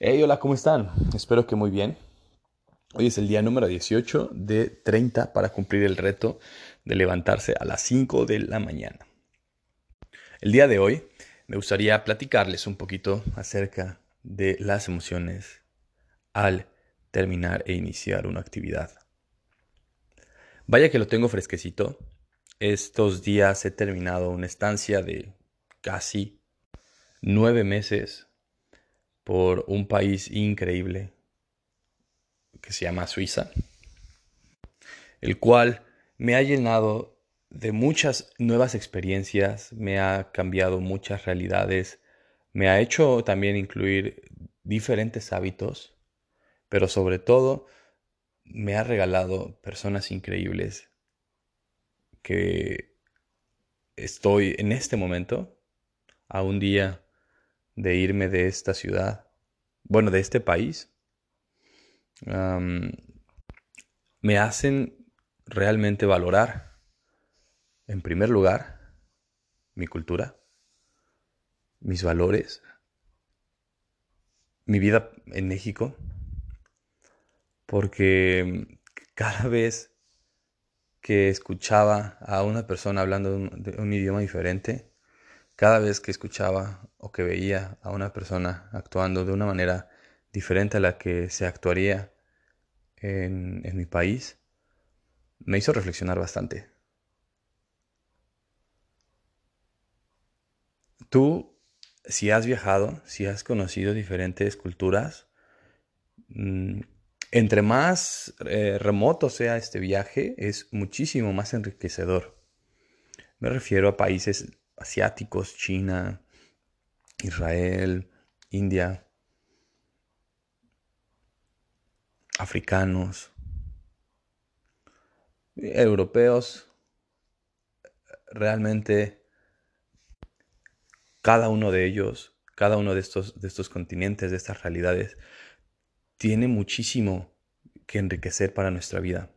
Hey, hola, ¿cómo están? Espero que muy bien. Hoy es el día número 18 de 30 para cumplir el reto de levantarse a las 5 de la mañana. El día de hoy me gustaría platicarles un poquito acerca de las emociones al terminar e iniciar una actividad. Vaya que lo tengo fresquecito. Estos días he terminado una estancia de casi nueve meses por un país increíble que se llama Suiza, el cual me ha llenado de muchas nuevas experiencias, me ha cambiado muchas realidades, me ha hecho también incluir diferentes hábitos, pero sobre todo me ha regalado personas increíbles que estoy en este momento, a un día de irme de esta ciudad, bueno, de este país, me hacen realmente valorar, en primer lugar, mi cultura, mis valores, mi vida en México, porque cada vez que escuchaba a una persona hablando de un idioma diferente, cada vez que escuchaba o que veía a una persona actuando de una manera diferente a la que se actuaría en, mi país, me hizo reflexionar bastante. Tú, si has viajado, si has conocido diferentes culturas, mm, entre más eh, remoto sea este viaje, es muchísimo más enriquecedor. Me refiero a países asiáticos, China, Israel, India, africanos, europeos, realmente cada uno de ellos, cada uno de estos, de estos continentes, de estas realidades, tiene muchísimo que enriquecer para nuestra vida.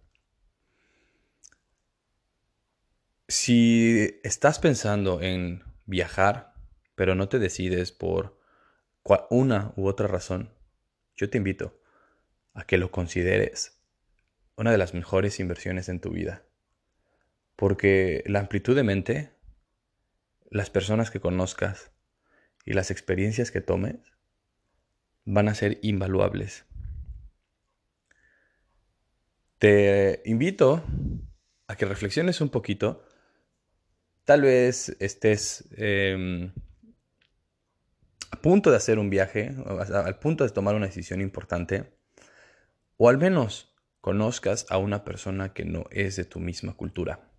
Si estás pensando en viajar, pero no te decides por una u otra razón, yo te invito a que lo consideres una de las mejores inversiones en tu vida. Porque la amplitud de mente, las personas que conozcas y las experiencias que tomes van a ser invaluables. Te invito a que reflexiones un poquito Tal vez estés em, a punto de hacer un viaje, al punto de tomar una decisión importante, o al menos conozcas a una persona que no es de tu misma cultura,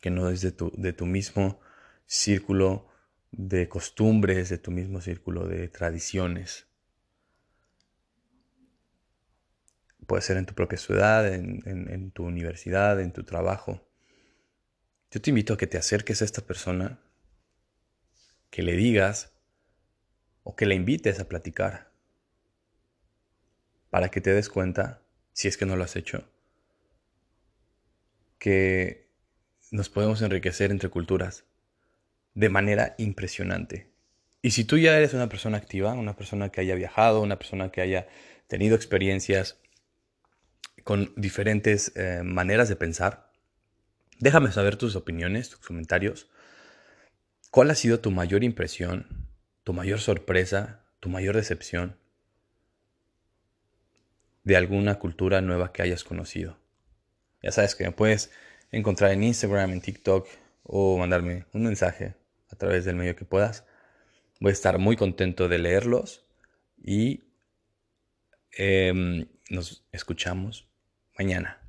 que no es de tu, de tu mismo círculo de costumbres, de tu mismo círculo de tradiciones. Puede ser en tu propia ciudad, en tu universidad, en tu trabajo. Yo te invito a que te acerques a esta persona, que le digas o que le invites a platicar, para que te des cuenta, si es que no lo has hecho, que nos podemos enriquecer entre culturas de manera impresionante. Y si tú ya eres una persona activa, una persona que haya viajado, una persona que haya tenido experiencias con diferentes eh, maneras de pensar, Déjame saber tus opiniones, tus comentarios. ¿Cuál ha sido tu mayor impresión, tu mayor sorpresa, tu mayor decepción de alguna cultura nueva que hayas conocido? Ya sabes que me puedes encontrar en Instagram, en TikTok o mandarme un mensaje a través del medio que puedas. Voy a estar muy contento de leerlos y em, nos escuchamos mañana.